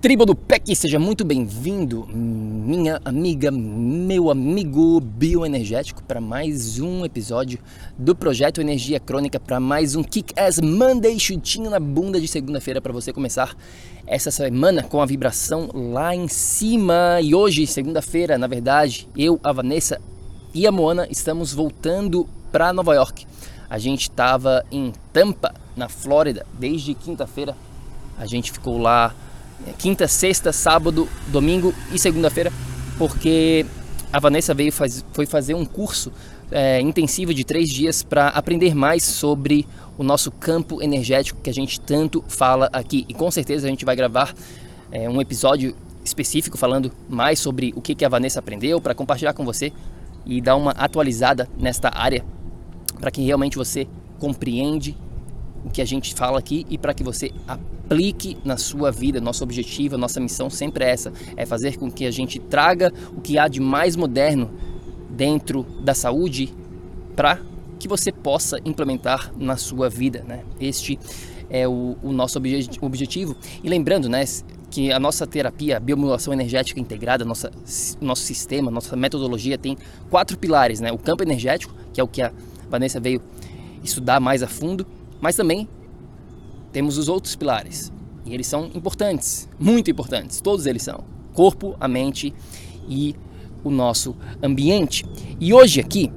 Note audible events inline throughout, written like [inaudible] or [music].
tribo do PEC, seja muito bem-vindo, minha amiga, meu amigo bioenergético, para mais um episódio do Projeto Energia Crônica, para mais um Kick-Ass Monday, chutinho na bunda de segunda-feira, para você começar essa semana com a vibração lá em cima. E hoje, segunda-feira, na verdade, eu, a Vanessa e a Moana estamos voltando para Nova York. A gente estava em Tampa, na Flórida, desde quinta-feira a gente ficou lá quinta, sexta, sábado, domingo e segunda-feira, porque a Vanessa veio faz, foi fazer um curso é, intensivo de três dias para aprender mais sobre o nosso campo energético que a gente tanto fala aqui. E com certeza a gente vai gravar é, um episódio específico falando mais sobre o que, que a Vanessa aprendeu para compartilhar com você e dar uma atualizada nesta área para que realmente você compreende o que a gente fala aqui e para que você aplique na sua vida. Nosso objetivo, nossa missão sempre é essa: é fazer com que a gente traga o que há de mais moderno dentro da saúde para que você possa implementar na sua vida. Né? Este é o, o nosso obje objetivo. E lembrando, né, que a nossa terapia, a biomodulação energética integrada, nossa, nosso sistema, nossa metodologia tem quatro pilares, né? O campo energético, que é o que a Vanessa veio estudar mais a fundo, mas também temos os outros pilares. E eles são importantes, muito importantes. Todos eles são: corpo, a mente e o nosso ambiente. E hoje aqui,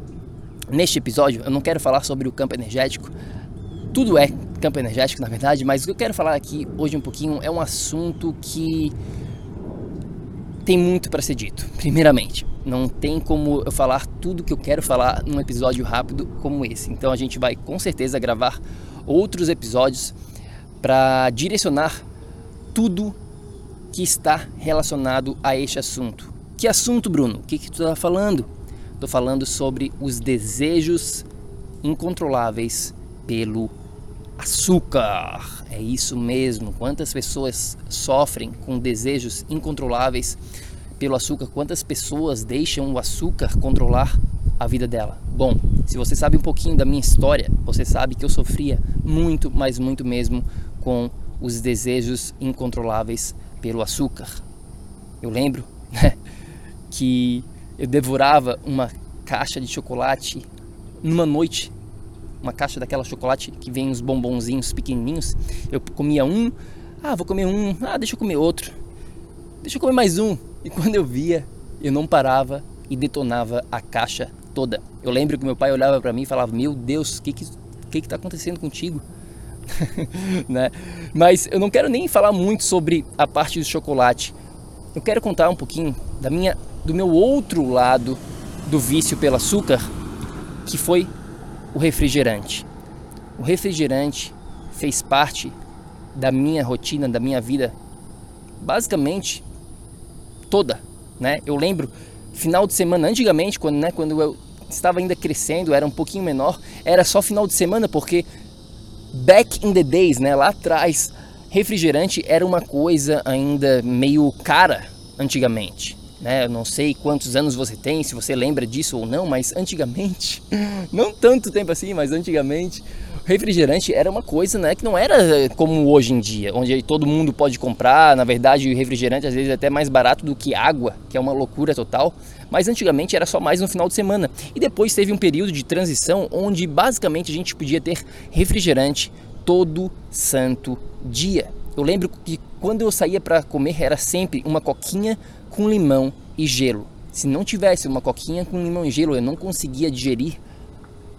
neste episódio, eu não quero falar sobre o campo energético. Tudo é campo energético, na verdade, mas o que eu quero falar aqui hoje um pouquinho é um assunto que tem muito para ser dito. Primeiramente, não tem como eu falar tudo que eu quero falar num episódio rápido como esse. Então a gente vai com certeza gravar outros episódios para direcionar tudo que está relacionado a este assunto. Que assunto, Bruno? O que, que tu está falando? Estou falando sobre os desejos incontroláveis pelo açúcar. É isso mesmo. Quantas pessoas sofrem com desejos incontroláveis pelo açúcar? Quantas pessoas deixam o açúcar controlar a vida dela? Bom, se você sabe um pouquinho da minha história, você sabe que eu sofria muito, mas muito mesmo com os desejos incontroláveis pelo açúcar. Eu lembro [laughs] né, que eu devorava uma caixa de chocolate numa noite, uma caixa daquela chocolate que vem uns bombonzinhos pequenininhos. Eu comia um, ah, vou comer um, ah, deixa eu comer outro, deixa eu comer mais um. E quando eu via, eu não parava e detonava a caixa toda. Eu lembro que meu pai olhava para mim e falava: Meu Deus, o que que que está acontecendo contigo? [laughs] né? Mas eu não quero nem falar muito sobre a parte do chocolate. Eu quero contar um pouquinho da minha, do meu outro lado do vício pelo açúcar, que foi o refrigerante. O refrigerante fez parte da minha rotina, da minha vida, basicamente toda, né? Eu lembro final de semana, antigamente, quando, né, quando eu estava ainda crescendo, era um pouquinho menor, era só final de semana, porque back in the days, né, lá atrás, refrigerante era uma coisa ainda meio cara antigamente. Né? Eu não sei quantos anos você tem, se você lembra disso ou não, mas antigamente, [laughs] não tanto tempo assim, mas antigamente, refrigerante era uma coisa né, que não era como hoje em dia, onde todo mundo pode comprar. Na verdade, o refrigerante às vezes é até mais barato do que água, que é uma loucura total. Mas antigamente era só mais no final de semana. E depois teve um período de transição onde basicamente a gente podia ter refrigerante todo santo dia. Eu lembro que quando eu saía para comer era sempre uma coquinha com limão e gelo. Se não tivesse uma coquinha com limão e gelo, eu não conseguia digerir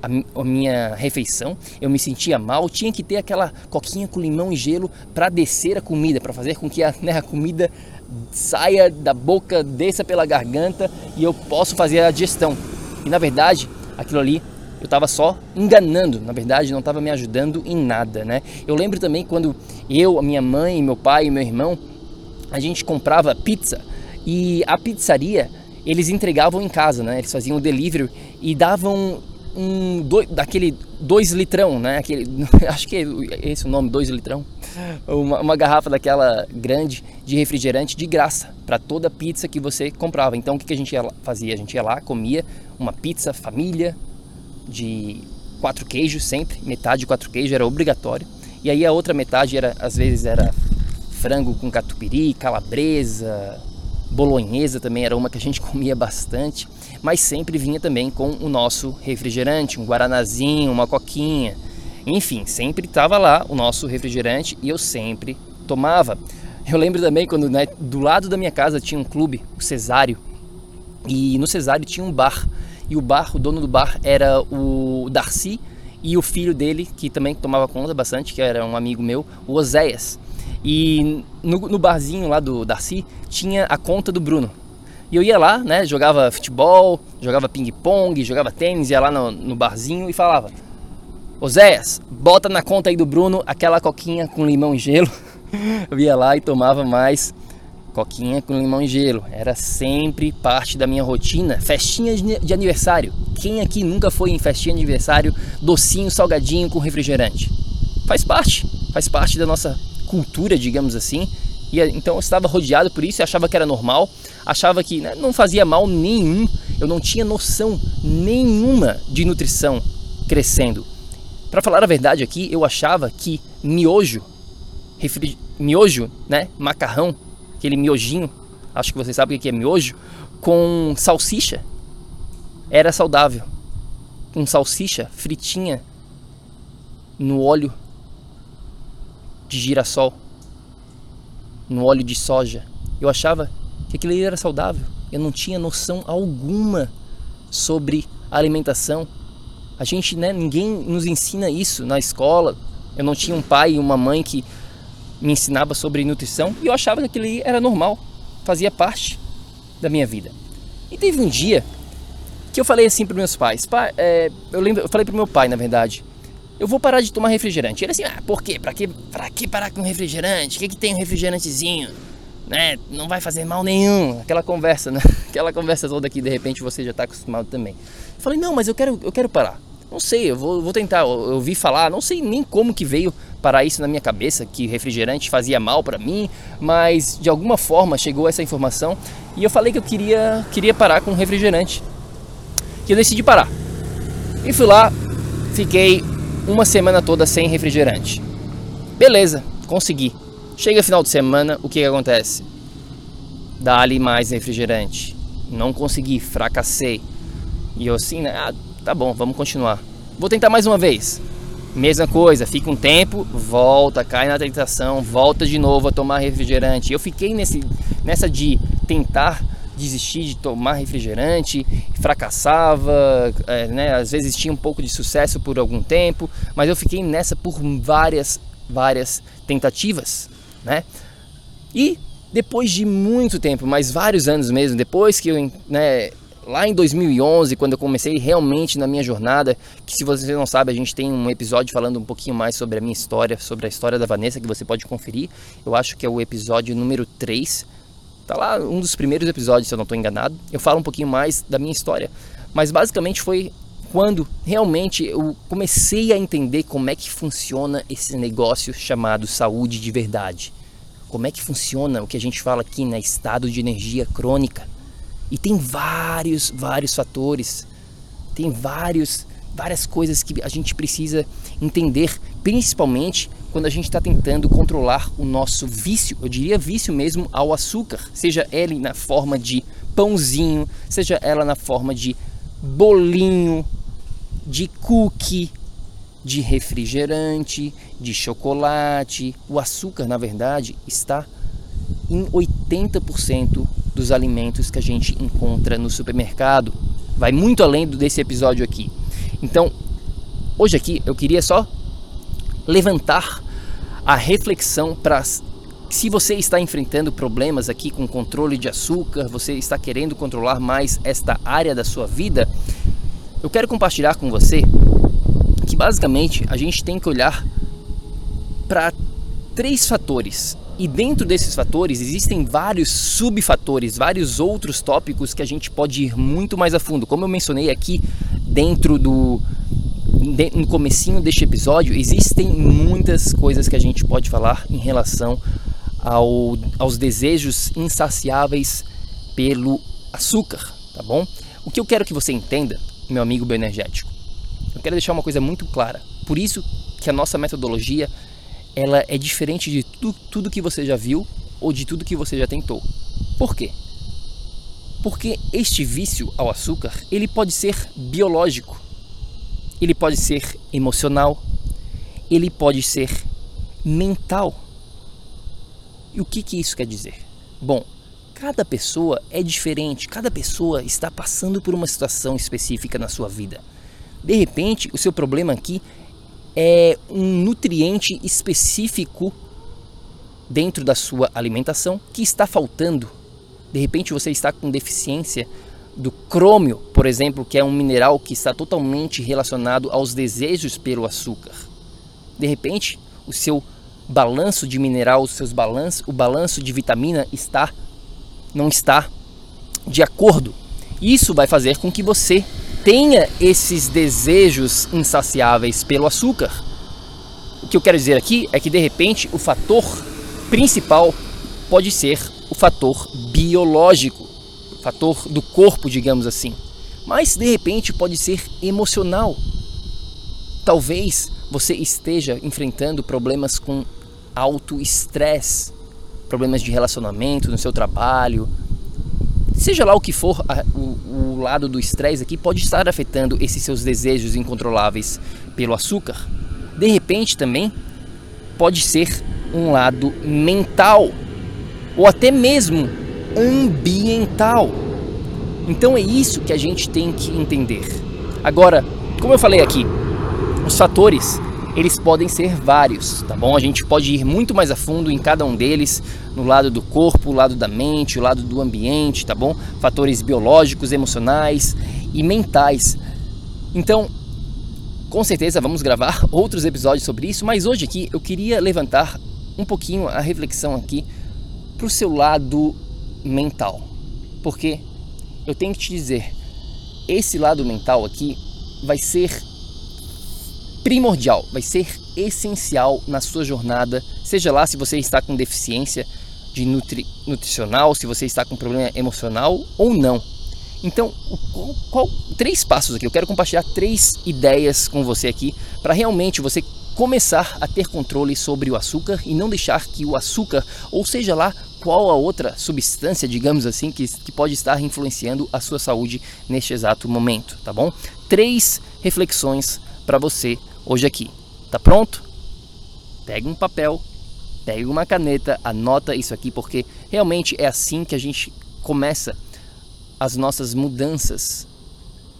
a, minha refeição, eu me sentia mal, tinha que ter aquela coquinha com limão e gelo para descer a comida, para fazer com que a, né, a comida saia da boca, desça pela garganta e eu posso fazer a digestão. E na verdade, aquilo ali eu estava só enganando, na verdade não estava me ajudando em nada, né? Eu lembro também quando eu, a minha mãe, meu pai e meu irmão, a gente comprava pizza e a pizzaria eles entregavam em casa, né? Eles faziam o delivery e davam um dois, daquele dois litrão, né? Aquele, [laughs] acho que é esse o nome, dois litrão. Uma, uma garrafa daquela grande de refrigerante de graça para toda pizza que você comprava. Então o que, que a gente fazia? A gente ia lá, comia uma pizza família de quatro queijos sempre, metade de quatro queijos era obrigatório. E aí a outra metade era às vezes era frango com catupiry, calabresa, bolonhesa também era uma que a gente [laughs] comia bastante mas sempre vinha também com o nosso refrigerante, um guaranazinho, uma coquinha. Enfim, sempre estava lá o nosso refrigerante e eu sempre tomava. Eu lembro também quando né, do lado da minha casa tinha um clube, o Cesário, e no Cesário tinha um bar. E o bar, o dono do bar era o Darcy e o filho dele, que também tomava conta bastante, que era um amigo meu, o Oséias. E no, no barzinho lá do Darcy tinha a conta do Bruno. E eu ia lá, né? Jogava futebol, jogava ping-pong, jogava tênis, ia lá no, no barzinho e falava: Oséias, bota na conta aí do Bruno aquela coquinha com limão e gelo. [laughs] eu ia lá e tomava mais coquinha com limão e gelo. Era sempre parte da minha rotina. Festinha de aniversário. Quem aqui nunca foi em festinha de aniversário, docinho, salgadinho com refrigerante? Faz parte, faz parte da nossa cultura, digamos assim. E então eu estava rodeado por isso achava que era normal, achava que né, não fazia mal nenhum, eu não tinha noção nenhuma de nutrição crescendo. Para falar a verdade aqui, eu achava que miojo, refri... miojo, né, macarrão, aquele miojinho, acho que vocês sabem o que é miojo, com salsicha era saudável. Com salsicha fritinha no óleo de girassol no óleo de soja. Eu achava que aquilo era saudável. Eu não tinha noção alguma sobre alimentação. A gente, né, ninguém nos ensina isso na escola. Eu não tinha um pai e uma mãe que me ensinava sobre nutrição e eu achava que aquilo era normal, fazia parte da minha vida. E teve um dia que eu falei assim para meus pais, pai, é, eu lembro, eu falei para meu pai, na verdade, eu vou parar de tomar refrigerante. Ele assim, ah, por quê? Pra que, pra que parar com refrigerante? O que, que tem um refrigerantezinho? Né? Não vai fazer mal nenhum. Aquela conversa, né? [laughs] Aquela conversa toda que de repente você já está acostumado também. Eu falei, não, mas eu quero, eu quero parar. Não sei, eu vou, vou tentar. Eu, eu vi falar, não sei nem como que veio parar isso na minha cabeça, que refrigerante fazia mal para mim, mas de alguma forma chegou essa informação e eu falei que eu queria, queria parar com refrigerante. E eu decidi parar. E fui lá, fiquei uma semana toda sem refrigerante. Beleza, consegui. Chega final de semana, o que, que acontece? Dá-lhe mais refrigerante. Não consegui, fracassei. E eu assim, né? Ah, tá bom, vamos continuar. Vou tentar mais uma vez. Mesma coisa, fica um tempo, volta, cai na tentação, volta de novo a tomar refrigerante. Eu fiquei nesse, nessa de tentar desistir de tomar refrigerante, fracassava, é, né? às vezes tinha um pouco de sucesso por algum tempo, mas eu fiquei nessa por várias, várias tentativas, né? E depois de muito tempo, mais vários anos mesmo, depois que eu, né, lá em 2011, quando eu comecei realmente na minha jornada, que se você não sabe, a gente tem um episódio falando um pouquinho mais sobre a minha história, sobre a história da Vanessa, que você pode conferir. Eu acho que é o episódio número 3 Tá lá um dos primeiros episódios, se eu não estou enganado. Eu falo um pouquinho mais da minha história. Mas basicamente foi quando realmente eu comecei a entender como é que funciona esse negócio chamado saúde de verdade. Como é que funciona o que a gente fala aqui, né, estado de energia crônica. E tem vários, vários fatores. Tem vários várias coisas que a gente precisa entender, principalmente quando a gente está tentando controlar o nosso vício, eu diria vício mesmo ao açúcar, seja ele na forma de pãozinho, seja ela na forma de bolinho, de cookie, de refrigerante, de chocolate. O açúcar, na verdade, está em 80% dos alimentos que a gente encontra no supermercado. Vai muito além desse episódio aqui. Então, hoje aqui eu queria só levantar a reflexão para se você está enfrentando problemas aqui com controle de açúcar, você está querendo controlar mais esta área da sua vida, eu quero compartilhar com você que basicamente a gente tem que olhar para três fatores. E dentro desses fatores existem vários subfatores, vários outros tópicos que a gente pode ir muito mais a fundo. Como eu mencionei aqui dentro do no comecinho deste episódio, existem muitas coisas que a gente pode falar em relação ao, aos desejos insaciáveis pelo açúcar, tá bom? O que eu quero que você entenda, meu amigo bioenergético, eu quero deixar uma coisa muito clara. Por isso que a nossa metodologia ela é diferente de tu, tudo que você já viu ou de tudo que você já tentou. Por quê? Porque este vício ao açúcar, ele pode ser biológico, ele pode ser emocional, ele pode ser mental. E o que, que isso quer dizer? Bom, cada pessoa é diferente, cada pessoa está passando por uma situação específica na sua vida. De repente, o seu problema aqui é um nutriente específico dentro da sua alimentação que está faltando. De repente, você está com deficiência do crômio, por exemplo, que é um mineral que está totalmente relacionado aos desejos pelo açúcar. De repente, o seu balanço de mineral, os seus balanços, o balanço de vitamina está não está de acordo. Isso vai fazer com que você tenha esses desejos insaciáveis pelo açúcar. O que eu quero dizer aqui é que de repente o fator principal pode ser o fator biológico, fator do corpo, digamos assim. Mas de repente pode ser emocional. Talvez você esteja enfrentando problemas com alto estresse, problemas de relacionamento no seu trabalho, Seja lá o que for a, o, o lado do estresse aqui, pode estar afetando esses seus desejos incontroláveis pelo açúcar. De repente também pode ser um lado mental ou até mesmo ambiental. Então é isso que a gente tem que entender. Agora, como eu falei aqui, os fatores eles podem ser vários, tá bom? A gente pode ir muito mais a fundo em cada um deles, no lado do corpo, o lado da mente, o lado do ambiente, tá bom? Fatores biológicos, emocionais e mentais. Então, com certeza vamos gravar [laughs] outros episódios sobre isso, mas hoje aqui eu queria levantar um pouquinho a reflexão aqui para o seu lado mental. Porque eu tenho que te dizer, esse lado mental aqui vai ser primordial, vai ser essencial na sua jornada, seja lá se você está com deficiência de nutri, nutricional, se você está com problema emocional ou não. Então, qual, qual, três passos aqui. Eu quero compartilhar três ideias com você aqui para realmente você começar a ter controle sobre o açúcar e não deixar que o açúcar, ou seja lá qual a outra substância, digamos assim, que, que pode estar influenciando a sua saúde neste exato momento, tá bom? Três reflexões para você hoje aqui. Tá pronto? Pega um papel, pega uma caneta, anota isso aqui porque realmente é assim que a gente começa as nossas mudanças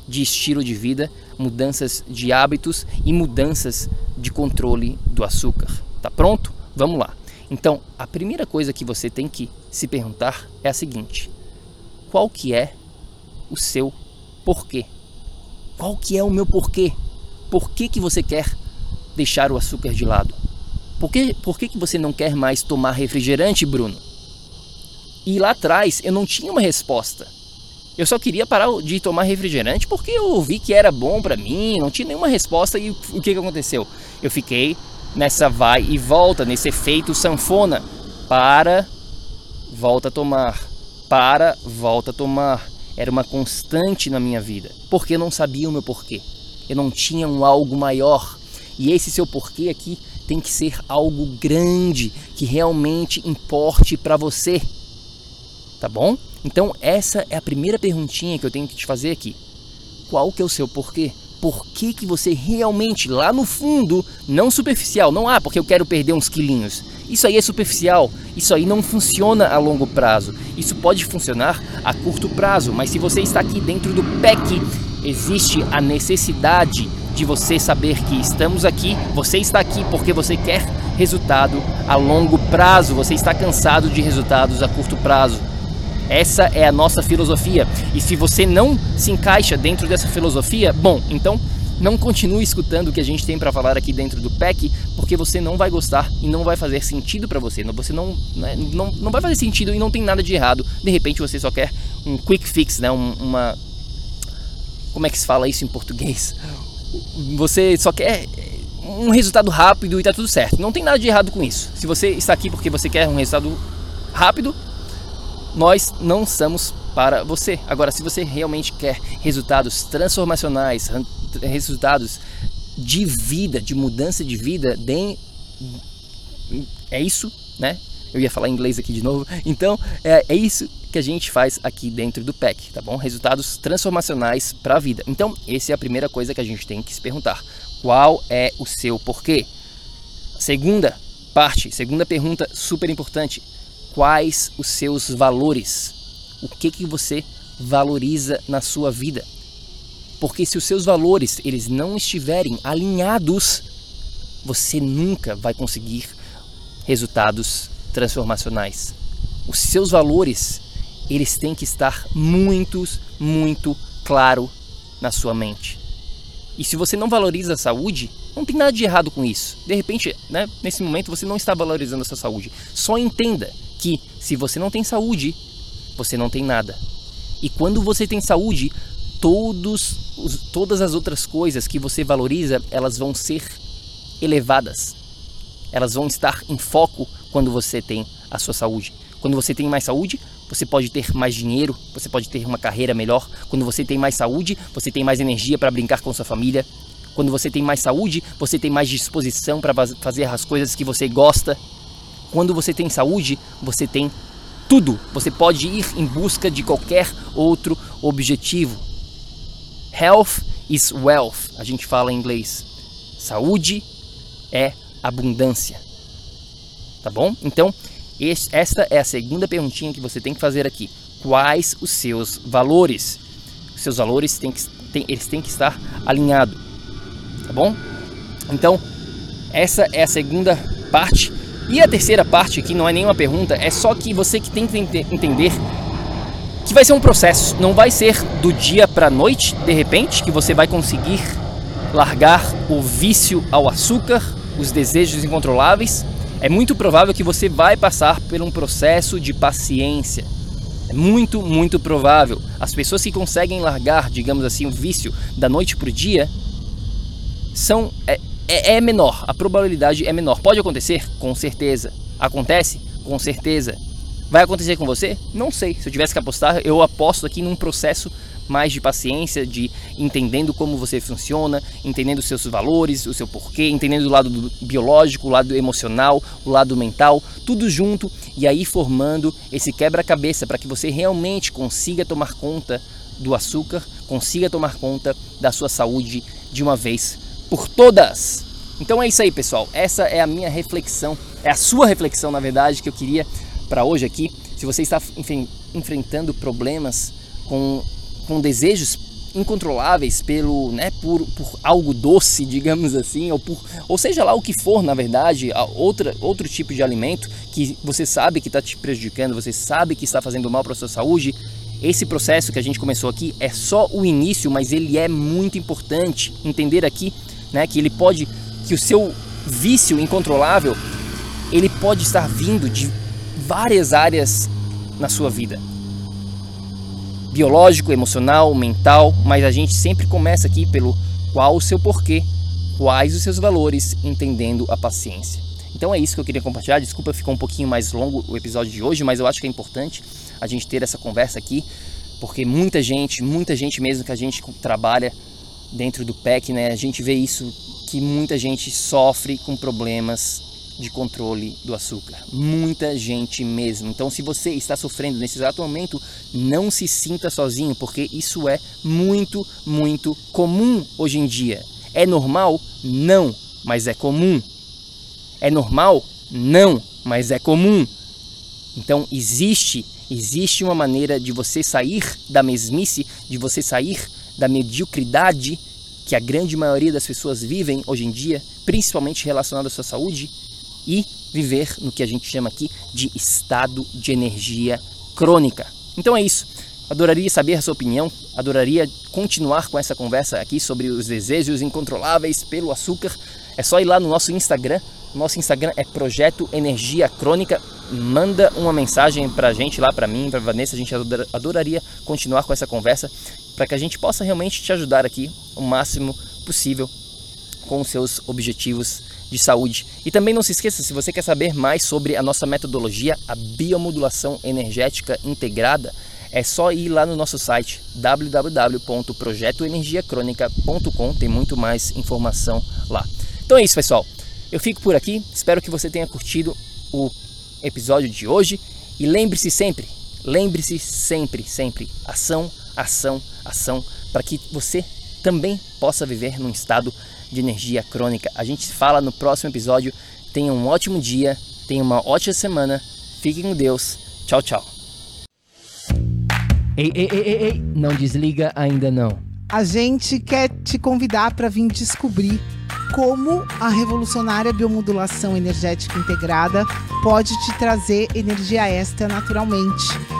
de estilo de vida, mudanças de hábitos e mudanças de controle do açúcar. Tá pronto? Vamos lá. Então, a primeira coisa que você tem que se perguntar é a seguinte: qual que é o seu porquê? Qual que é o meu porquê? Por que, que você quer deixar o açúcar de lado? Por que, por que, que você não quer mais tomar refrigerante, Bruno? E lá atrás eu não tinha uma resposta. Eu só queria parar de tomar refrigerante porque eu vi que era bom para mim, não tinha nenhuma resposta e o que, que aconteceu? Eu fiquei nessa vai e volta, nesse efeito sanfona. Para, volta a tomar. Para, volta a tomar. Era uma constante na minha vida, porque eu não sabia o meu porquê. eu não tinha um algo maior. E esse seu porquê aqui tem que ser algo grande, que realmente importe para você. Tá bom? Então essa é a primeira perguntinha que eu tenho que te fazer aqui. Qual que é o seu porquê? Por que, que você realmente, lá no fundo, não superficial, não ah, porque eu quero perder uns quilinhos. Isso aí é superficial, isso aí não funciona a longo prazo. Isso pode funcionar a curto prazo, mas se você está aqui dentro do PEC, existe a necessidade de você saber que estamos aqui, você está aqui porque você quer resultado a longo prazo, você está cansado de resultados a curto prazo. Essa é a nossa filosofia. E se você não se encaixa dentro dessa filosofia, bom, então não continue escutando o que a gente tem para falar aqui dentro do PEC, porque você não vai gostar e não vai fazer sentido para você. Você não, né, não, não vai fazer sentido e não tem nada de errado. De repente você só quer um quick fix, né? uma. Como é que se fala isso em português? Você só quer um resultado rápido e tá tudo certo. Não tem nada de errado com isso. Se você está aqui porque você quer um resultado rápido, nós não somos para você. Agora, se você realmente quer resultados transformacionais, resultados de vida, de mudança de vida, de... é isso, né? Eu ia falar inglês aqui de novo. Então, é, é isso que a gente faz aqui dentro do PEC, tá bom? Resultados transformacionais para a vida. Então, essa é a primeira coisa que a gente tem que se perguntar. Qual é o seu porquê? Segunda parte, segunda pergunta super importante quais os seus valores, o que que você valoriza na sua vida. Porque se os seus valores eles não estiverem alinhados, você nunca vai conseguir resultados transformacionais. Os seus valores, eles têm que estar muito, muito claro na sua mente. E se você não valoriza a saúde, não tem nada de errado com isso. De repente, né, nesse momento você não está valorizando a sua saúde. Só entenda que se você não tem saúde, você não tem nada. E quando você tem saúde, todos, todas as outras coisas que você valoriza, elas vão ser elevadas. Elas vão estar em foco quando você tem a sua saúde. Quando você tem mais saúde, você pode ter mais dinheiro, você pode ter uma carreira melhor. Quando você tem mais saúde, você tem mais energia para brincar com sua família. Quando você tem mais saúde, você tem mais disposição para fazer as coisas que você gosta. Quando você tem saúde, você tem tudo. Você pode ir em busca de qualquer outro objetivo. Health is wealth, a gente fala em inglês. Saúde é abundância. Tá bom? Então, esta é a segunda perguntinha que você tem que fazer aqui. Quais os seus valores? Os seus valores têm que, têm, eles têm que estar alinhados. Tá bom? Então, essa é a segunda parte e a terceira parte, que não é nenhuma pergunta, é só que você que tem que entender que vai ser um processo, não vai ser do dia para a noite, de repente, que você vai conseguir largar o vício ao açúcar, os desejos incontroláveis. É muito provável que você vai passar por um processo de paciência. É muito, muito provável. As pessoas que conseguem largar, digamos assim, o vício da noite para o dia são é, é, é menor, a probabilidade é menor. Pode acontecer? Com certeza. Acontece? Com certeza. Vai acontecer com você? Não sei. Se eu tivesse que apostar, eu aposto aqui num processo mais de paciência, de entendendo como você funciona, entendendo os seus valores, o seu porquê, entendendo o lado biológico, o lado emocional, o lado mental, tudo junto e aí formando esse quebra-cabeça para que você realmente consiga tomar conta do açúcar, consiga tomar conta da sua saúde de uma vez por todas. Então é isso aí, pessoal. Essa é a minha reflexão, é a sua reflexão, na verdade, que eu queria para hoje aqui. Se você está enfrentando problemas com, com desejos incontroláveis pelo, né, por, por algo doce, [laughs] digamos assim, ou por, ou seja lá o que for, na verdade, outra, outro tipo de alimento que você sabe que está te prejudicando, você sabe que está fazendo mal para a sua saúde, esse processo que a gente começou aqui é só o início, mas ele é muito importante entender aqui né? Que ele pode, que o seu vício incontrolável, ele pode estar vindo de várias áreas na sua vida. Biológico, emocional, mental, mas a gente sempre começa aqui pelo qual o seu porquê, quais os seus valores, entendendo a paciência. Então é isso que eu queria compartilhar. Desculpa, ficou um pouquinho mais longo o episódio de hoje, mas eu acho que é importante a gente ter essa conversa aqui, porque muita gente, muita gente mesmo que a gente trabalha dentro do PEC, né, a gente vê isso que muita gente sofre com problemas de controle do açúcar. Muita gente mesmo. Então, se você está sofrendo nesse exato momento, não se sinta sozinho, porque isso é muito, muito comum hoje em dia. É normal? Não, mas é comum. É normal? Não, mas é comum. Então, existe, existe uma maneira de você sair da mesmice, de você sair da mediocridade que a grande maioria das pessoas vivem hoje em dia, principalmente relacionado à sua saúde, e viver no que a gente chama aqui de estado de energia crônica. Então é isso. Adoraria saber a sua opinião, adoraria continuar com essa conversa aqui sobre os desejos incontroláveis pelo açúcar. É só ir lá no nosso Instagram. Nosso Instagram é Projeto Energia Crônica. Manda uma mensagem pra gente lá, pra mim, pra Vanessa. A gente adoraria continuar com essa conversa para que a gente possa realmente te ajudar aqui o máximo possível com os seus objetivos de saúde. E também não se esqueça, se você quer saber mais sobre a nossa metodologia, a biomodulação energética integrada, é só ir lá no nosso site www.projetoenergiacronica.com, tem muito mais informação lá. Então é isso, pessoal. Eu fico por aqui, espero que você tenha curtido o episódio de hoje e lembre-se sempre, lembre-se sempre, sempre, ação, ação, ação, para que você também possa viver num estado de energia crônica. A gente fala no próximo episódio. Tenha um ótimo dia, tenha uma ótima semana. Fique com Deus. Tchau, tchau. Ei, ei, ei, ei, ei, não desliga ainda não. A gente quer te convidar para vir descobrir como a revolucionária biomodulação energética integrada pode te trazer energia extra naturalmente